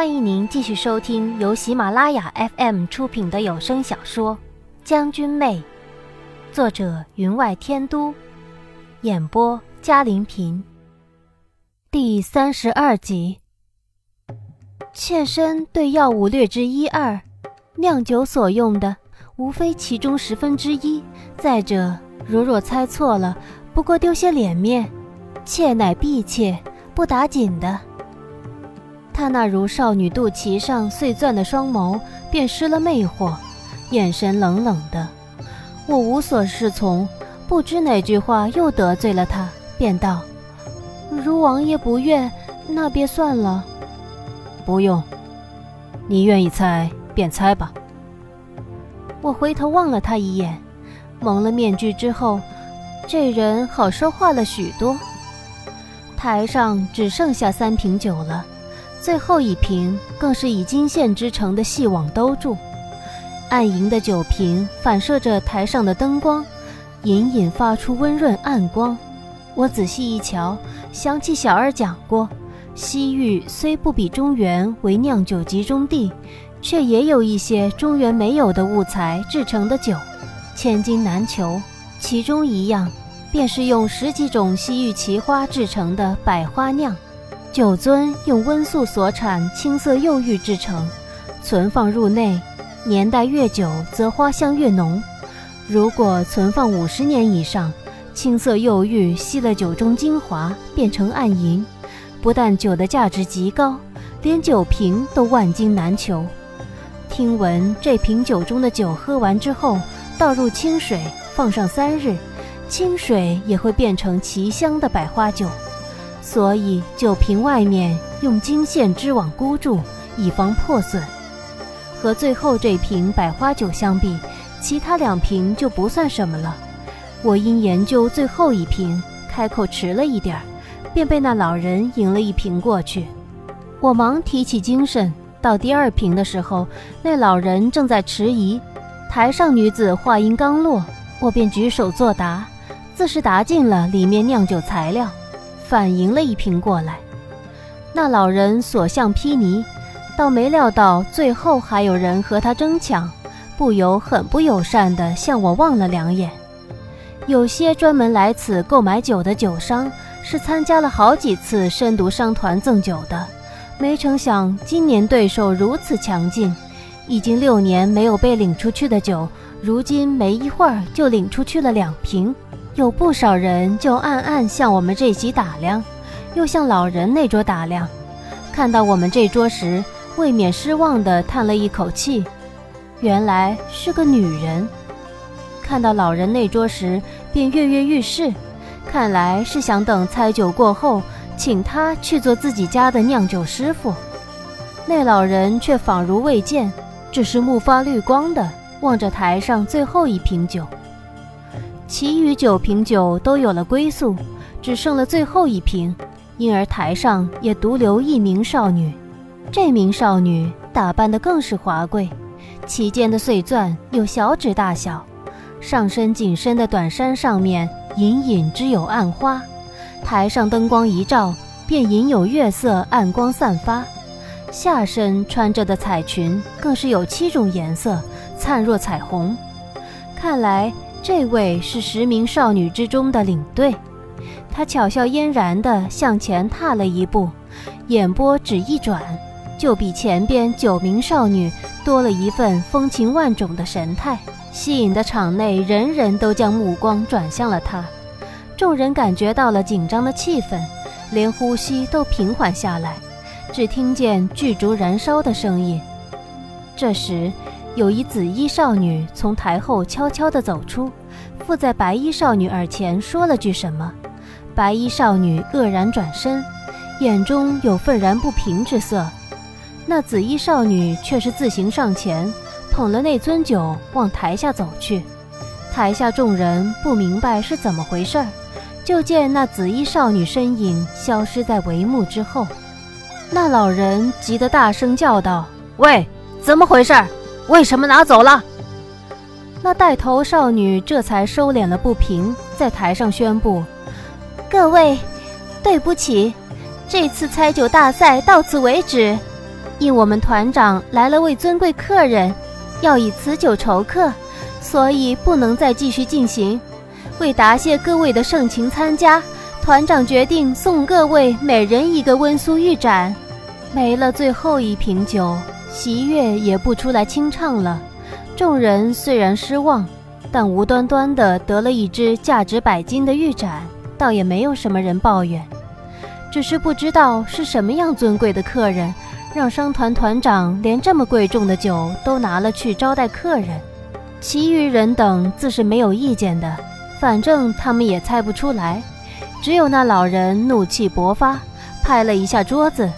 欢迎您继续收听由喜马拉雅 FM 出品的有声小说《将军妹》，作者云外天都，演播嘉玲平。第三十二集。妾身对药物略知一二，酿酒所用的无非其中十分之一。再者，如若猜错了，不过丢些脸面。妾乃婢妾，不打紧的。他那如少女肚脐上碎钻的双眸便失了魅惑，眼神冷冷的。我无所适从，不知哪句话又得罪了他，便道：“如王爷不愿，那便算了。”不用，你愿意猜便猜吧。我回头望了他一眼，蒙了面具之后，这人好说话了许多。台上只剩下三瓶酒了。最后一瓶更是以金线织成的细网兜住，暗银的酒瓶反射着台上的灯光，隐隐发出温润暗光。我仔细一瞧，想起小二讲过，西域虽不比中原为酿酒集中地，却也有一些中原没有的物材制成的酒，千金难求。其中一样，便是用十几种西域奇花制成的百花酿。酒樽用温宿所产青色釉玉制成，存放入内，年代越久则花香越浓。如果存放五十年以上，青色釉玉吸了酒中精华，变成暗银，不但酒的价值极高，连酒瓶都万金难求。听闻这瓶酒中的酒喝完之后，倒入清水，放上三日，清水也会变成奇香的百花酒。所以酒瓶外面用金线织网箍住，以防破损。和最后这瓶百花酒相比，其他两瓶就不算什么了。我因研究最后一瓶，开口迟了一点儿，便被那老人迎了一瓶过去。我忙提起精神，到第二瓶的时候，那老人正在迟疑。台上女子话音刚落，我便举手作答，自是答尽了里面酿酒材料。反迎了一瓶过来，那老人所向披靡，倒没料到最后还有人和他争抢，不由很不友善地向我望了两眼。有些专门来此购买酒的酒商，是参加了好几次深毒商团赠酒的，没成想今年对手如此强劲，已经六年没有被领出去的酒，如今没一会儿就领出去了两瓶。有不少人就暗暗向我们这席打量，又向老人那桌打量。看到我们这桌时，未免失望地叹了一口气。原来是个女人。看到老人那桌时，便跃跃欲试。看来是想等猜酒过后，请他去做自己家的酿酒师傅。那老人却仿如未见，只是目发绿光的望着台上最后一瓶酒。其余九瓶酒都有了归宿，只剩了最后一瓶，因而台上也独留一名少女。这名少女打扮得更是华贵，其间的碎钻有小指大小，上身紧身的短衫上面隐隐只有暗花，台上灯光一照，便隐有月色暗光散发。下身穿着的彩裙更是有七种颜色，灿若彩虹。看来。这位是十名少女之中的领队，她巧笑嫣然地向前踏了一步，眼波只一转，就比前边九名少女多了一份风情万种的神态，吸引的场内人人都将目光转向了她。众人感觉到了紧张的气氛，连呼吸都平缓下来，只听见巨烛燃烧的声音。这时。有一紫衣少女从台后悄悄地走出，附在白衣少女耳前说了句什么。白衣少女愕然转身，眼中有愤然不平之色。那紫衣少女却是自行上前，捧了那樽酒往台下走去。台下众人不明白是怎么回事儿，就见那紫衣少女身影消失在帷幕之后。那老人急得大声叫道：“喂，怎么回事儿？”为什么拿走了？那带头少女这才收敛了不平，在台上宣布：“各位，对不起，这次猜酒大赛到此为止。”因我们团长来了位尊贵客人，要以此酒酬客，所以不能再继续进行。为答谢各位的盛情参加，团长决定送各位每人一个温苏玉盏。没了最后一瓶酒，席月也不出来清唱了。众人虽然失望，但无端端的得了一只价值百金的玉盏，倒也没有什么人抱怨。只是不知道是什么样尊贵的客人，让商团团长连这么贵重的酒都拿了去招待客人。其余人等自是没有意见的，反正他们也猜不出来。只有那老人怒气勃发，拍了一下桌子，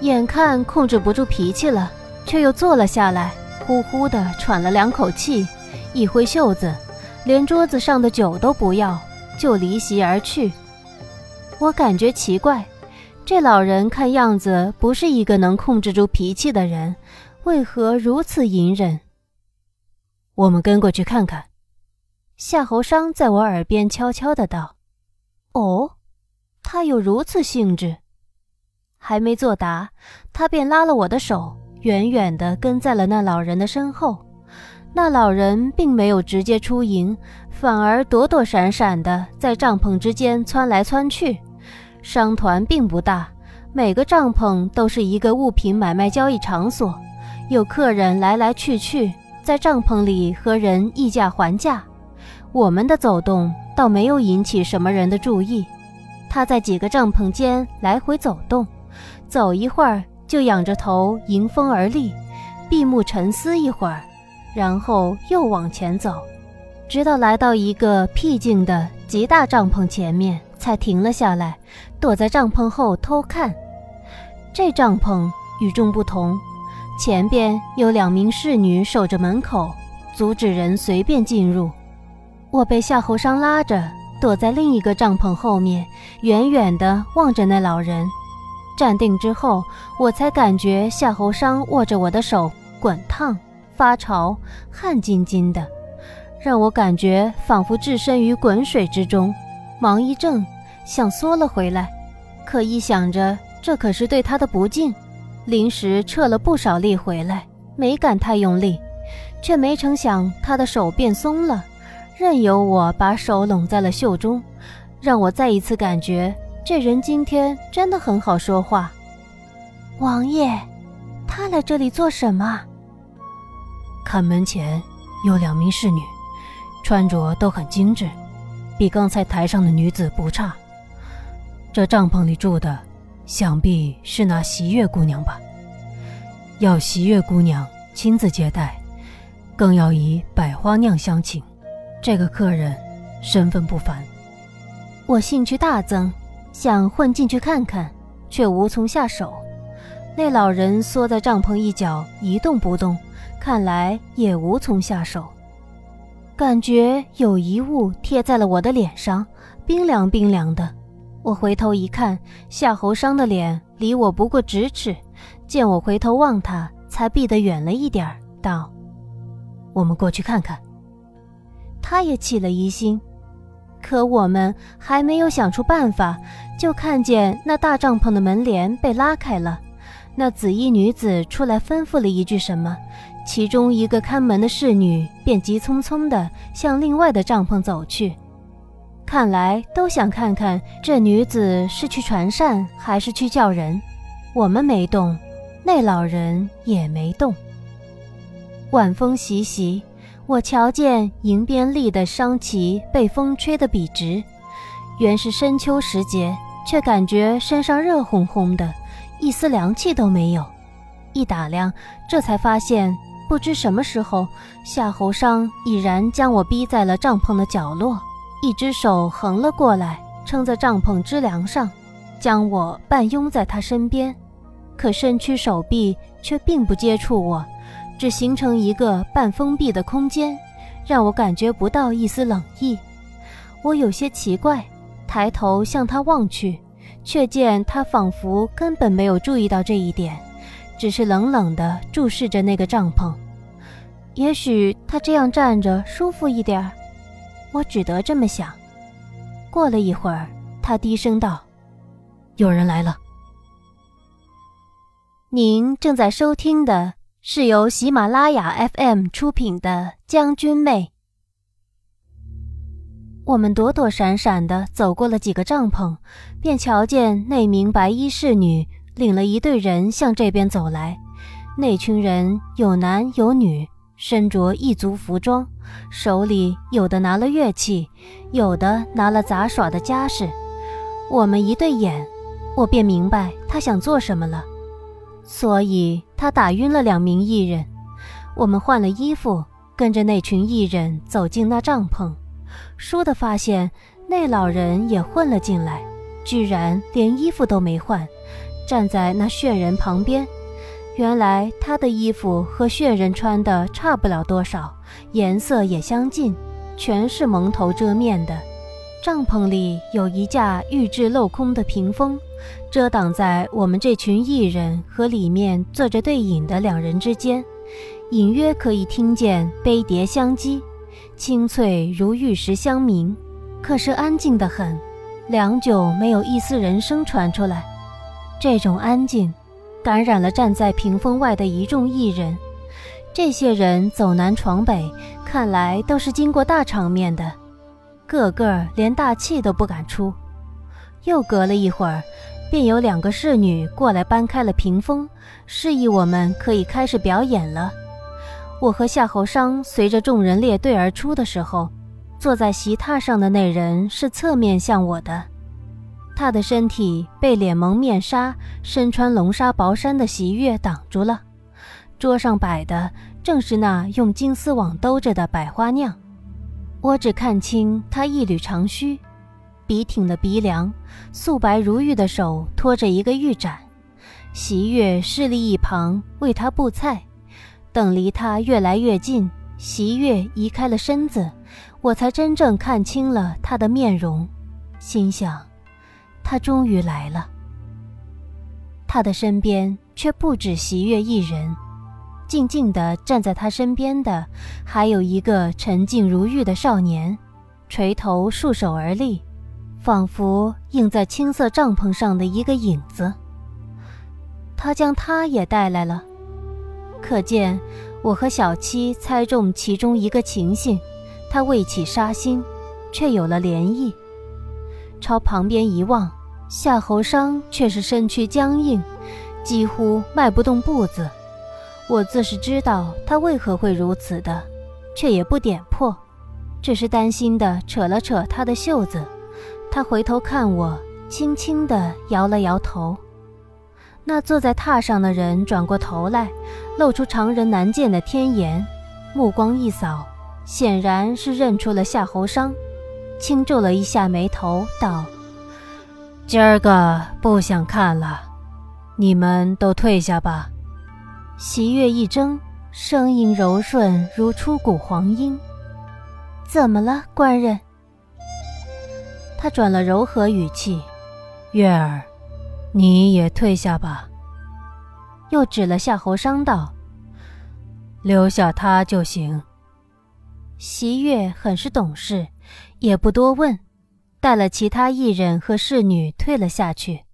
眼看控制不住脾气了，却又坐了下来，呼呼地喘了两口气，一挥袖子，连桌子上的酒都不要，就离席而去。我感觉奇怪，这老人看样子不是一个能控制住脾气的人，为何如此隐忍？我们跟过去看看。夏侯商在我耳边悄悄的道：“哦，他有如此兴致。”还没作答，他便拉了我的手，远远的跟在了那老人的身后。那老人并没有直接出营，反而躲躲闪闪的在帐篷之间窜来窜去。商团并不大，每个帐篷都是一个物品买卖交易场所，有客人来来去去，在帐篷里和人议价还价。我们的走动倒没有引起什么人的注意。他在几个帐篷间来回走动，走一会儿就仰着头迎风而立，闭目沉思一会儿，然后又往前走，直到来到一个僻静的极大帐篷前面。才停了下来，躲在帐篷后偷看。这帐篷与众不同，前边有两名侍女守着门口，阻止人随便进入。我被夏侯商拉着，躲在另一个帐篷后面，远远地望着那老人。站定之后，我才感觉夏侯商握着我的手滚烫、发潮、汗津津的，让我感觉仿佛置身于滚水之中。忙一怔，想缩了回来，可一想着这可是对他的不敬，临时撤了不少力回来，没敢太用力，却没成想他的手变松了，任由我把手拢在了袖中，让我再一次感觉这人今天真的很好说话。王爷，他来这里做什么？看门前有两名侍女，穿着都很精致。比刚才台上的女子不差。这帐篷里住的，想必是那喜月姑娘吧？要喜月姑娘亲自接待，更要以百花酿相请。这个客人身份不凡。我兴趣大增，想混进去看看，却无从下手。那老人缩在帐篷一角一动不动，看来也无从下手。感觉有一物贴在了我的脸上，冰凉冰凉的。我回头一看，夏侯商的脸离我不过咫尺，见我回头望他，才避得远了一点儿道：“我们过去看看。”他也起了疑心，可我们还没有想出办法，就看见那大帐篷的门帘被拉开了，那紫衣女子出来吩咐了一句什么。其中一个看门的侍女便急匆匆地向另外的帐篷走去，看来都想看看这女子是去传膳还是去叫人。我们没动，那老人也没动。晚风习习，我瞧见迎边立的商旗被风吹得笔直，原是深秋时节，却感觉身上热烘烘的，一丝凉气都没有。一打量，这才发现。不知什么时候，夏侯商已然将我逼在了帐篷的角落，一只手横了过来，撑在帐篷支梁上，将我半拥在他身边。可身躯手臂却并不接触我，只形成一个半封闭的空间，让我感觉不到一丝冷意。我有些奇怪，抬头向他望去，却见他仿佛根本没有注意到这一点。只是冷冷地注视着那个帐篷，也许他这样站着舒服一点儿，我只得这么想。过了一会儿，他低声道：“有人来了。”您正在收听的是由喜马拉雅 FM 出品的《将军妹》。我们躲躲闪闪的走过了几个帐篷，便瞧见那名白衣侍女领了一队人向这边走来。那群人有男有女，身着异族服装，手里有的拿了乐器，有的拿了杂耍的家事。我们一对眼，我便明白他想做什么了。所以他打晕了两名艺人，我们换了衣服，跟着那群艺人走进那帐篷。倏地发现那老人也混了进来，居然连衣服都没换，站在那血人旁边。原来他的衣服和血人穿的差不了多少，颜色也相近，全是蒙头遮面的。帐篷里有一架预制镂空的屏风。遮挡在我们这群艺人和里面坐着对饮的两人之间，隐约可以听见杯碟相击，清脆如玉石相鸣。可是安静得很，良久没有一丝人声传出来。这种安静，感染了站在屏风外的一众艺人。这些人走南闯北，看来都是经过大场面的，个个连大气都不敢出。又隔了一会儿。便有两个侍女过来搬开了屏风，示意我们可以开始表演了。我和夏侯商随着众人列队而出的时候，坐在席榻上的那人是侧面向我的，他的身体被脸蒙面纱、身穿龙纱薄衫的席月挡住了。桌上摆的正是那用金丝网兜着的百花酿，我只看清他一缕长须。笔挺的鼻梁，素白如玉的手托着一个玉盏，席月侍立一旁为他布菜。等离他越来越近，席月移开了身子，我才真正看清了他的面容，心想：他终于来了。他的身边却不止席月一人，静静地站在他身边的还有一个沉静如玉的少年，垂头束手而立。仿佛映在青色帐篷上的一个影子。他将他也带来了，可见我和小七猜中其中一个情形，他未起杀心，却有了涟漪。朝旁边一望，夏侯商却是身躯僵硬，几乎迈不动步子。我自是知道他为何会如此的，却也不点破，只是担心的扯了扯他的袖子。他回头看我，轻轻地摇了摇头。那坐在榻上的人转过头来，露出常人难见的天颜，目光一扫，显然是认出了夏侯商，轻皱了一下眉头，道：“今儿个不想看了，你们都退下吧。”席月一怔，声音柔顺如出谷黄莺：“怎么了，官人？”他转了柔和语气：“月儿，你也退下吧。”又指了夏侯商道：“留下他就行。”席月很是懂事，也不多问，带了其他艺人和侍女退了下去。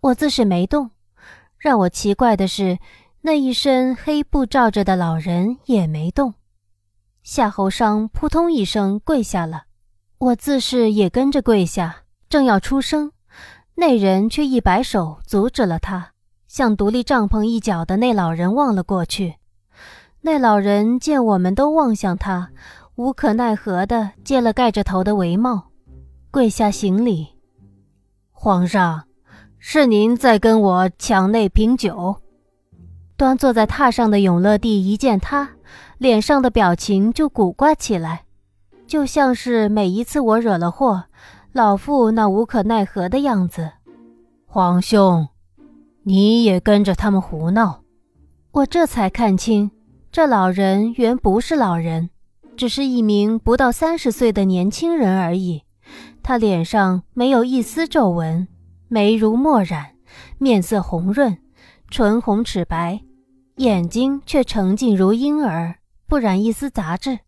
我自是没动。让我奇怪的是，那一身黑布罩着的老人也没动。夏侯商扑通一声跪下了。我自是也跟着跪下，正要出声，那人却一摆手阻止了他，向独立帐篷一角的那老人望了过去。那老人见我们都望向他，无可奈何地揭了盖着头的帷帽，跪下行礼：“皇上，是您在跟我抢那瓶酒。”端坐在榻上的永乐帝一见他，脸上的表情就古怪起来。就像是每一次我惹了祸，老妇那无可奈何的样子。皇兄，你也跟着他们胡闹。我这才看清，这老人原不是老人，只是一名不到三十岁的年轻人而已。他脸上没有一丝皱纹，眉如墨染，面色红润，唇红齿白，眼睛却澄净如婴儿，不染一丝杂质。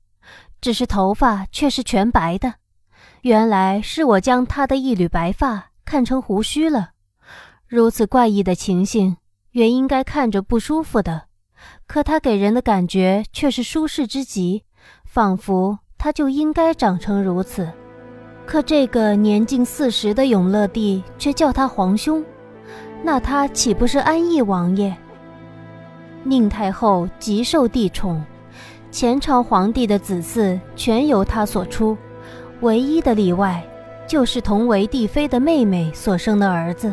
只是头发却是全白的，原来是我将他的一缕白发看成胡须了。如此怪异的情形，原应该看着不舒服的，可他给人的感觉却是舒适之极，仿佛他就应该长成如此。可这个年近四十的永乐帝却叫他皇兄，那他岂不是安逸王爷？宁太后极受帝宠，前朝皇帝的子嗣全由她所出，唯一的例外就是同为帝妃的妹妹所生的儿子。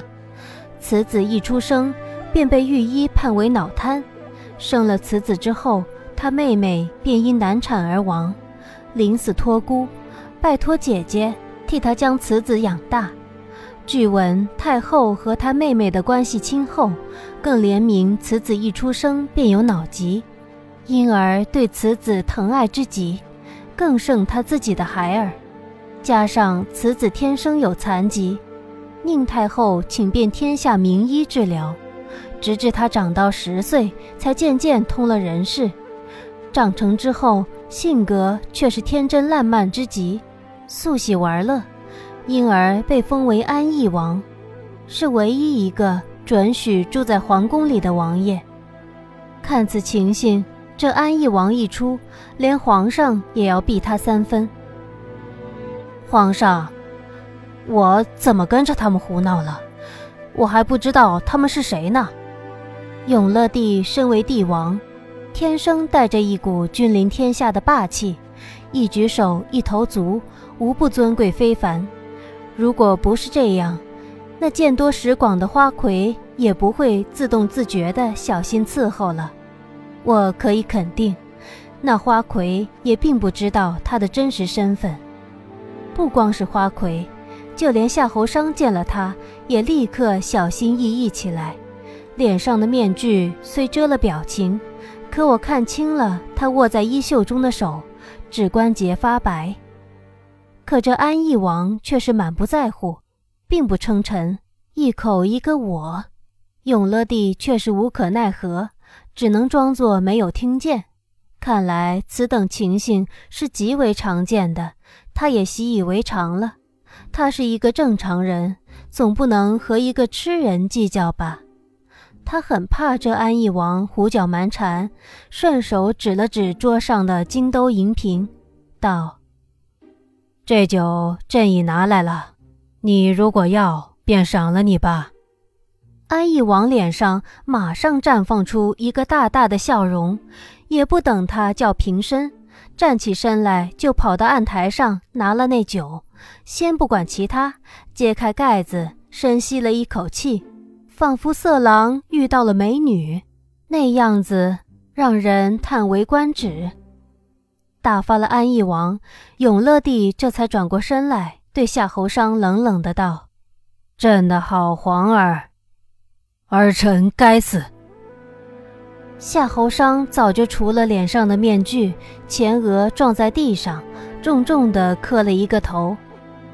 此子一出生便被御医判为脑瘫，生了此子之后，他妹妹便因难产而亡，临死托孤，拜托姐姐。替他将此子养大。据闻太后和她妹妹的关系亲厚，更怜悯此子一出生便有脑疾，因而对此子疼爱之极，更胜他自己的孩儿。加上此子天生有残疾，宁太后请遍天下名医治疗，直至他长到十岁，才渐渐通了人事。长成之后，性格却是天真烂漫之极。素喜玩乐，因而被封为安义王，是唯一一个准许住在皇宫里的王爷。看此情形，这安义王一出，连皇上也要避他三分。皇上，我怎么跟着他们胡闹了？我还不知道他们是谁呢。永乐帝身为帝王，天生带着一股君临天下的霸气，一举手一投足。无不尊贵非凡，如果不是这样，那见多识广的花魁也不会自动自觉地小心伺候了。我可以肯定，那花魁也并不知道他的真实身份。不光是花魁，就连夏侯商见了他，也立刻小心翼翼起来，脸上的面具虽遮了表情，可我看清了他握在衣袖中的手，指关节发白。可这安义王却是满不在乎，并不称臣，一口一个我。永乐帝却是无可奈何，只能装作没有听见。看来此等情形是极为常见的，他也习以为常了。他是一个正常人，总不能和一个痴人计较吧？他很怕这安义王胡搅蛮缠，顺手指了指桌上的金兜银瓶，道。这酒朕已拿来了，你如果要，便赏了你吧。安义王脸上马上绽放出一个大大的笑容，也不等他叫平身，站起身来就跑到案台上拿了那酒，先不管其他，揭开盖子，深吸了一口气，仿佛色狼遇到了美女，那样子让人叹为观止。打发了安义王，永乐帝这才转过身来，对夏侯商冷冷的道：“朕的好皇儿，儿臣该死。”夏侯商早就除了脸上的面具，前额撞在地上，重重的磕了一个头。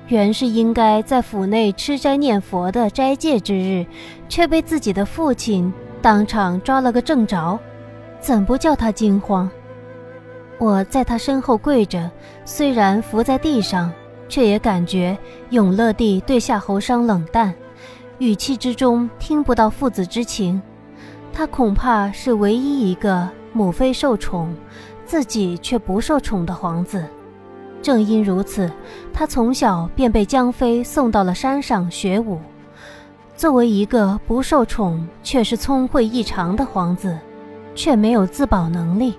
原是应该在府内吃斋念佛的斋戒之日，却被自己的父亲当场抓了个正着，怎不叫他惊慌？我在他身后跪着，虽然伏在地上，却也感觉永乐帝对夏侯商冷淡，语气之中听不到父子之情。他恐怕是唯一一个母妃受宠，自己却不受宠的皇子。正因如此，他从小便被江妃送到了山上学武。作为一个不受宠却是聪慧异常的皇子，却没有自保能力。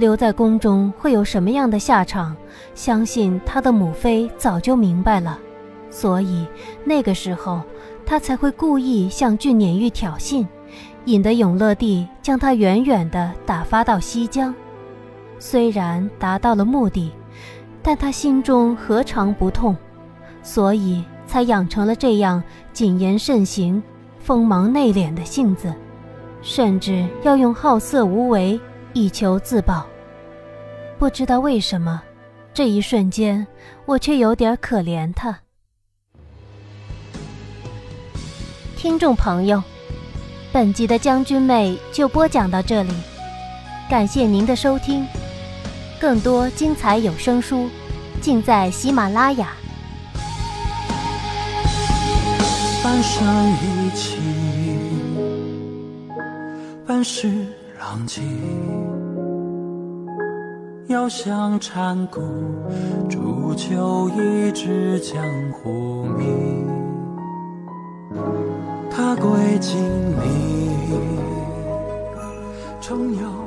留在宫中会有什么样的下场？相信他的母妃早就明白了，所以那个时候他才会故意向俊撵玉挑衅，引得永乐帝将他远远地打发到西疆。虽然达到了目的，但他心中何尝不痛？所以才养成了这样谨言慎行、锋芒内敛的性子，甚至要用好色无为以求自保。不知道为什么，这一瞬间我却有点可怜他。听众朋友，本集的将军妹就播讲到这里，感谢您的收听，更多精彩有声书尽在喜马拉雅。半生一起。半世狼藉。遥想禅谷，煮酒一掷江湖名。他归金陵，重游。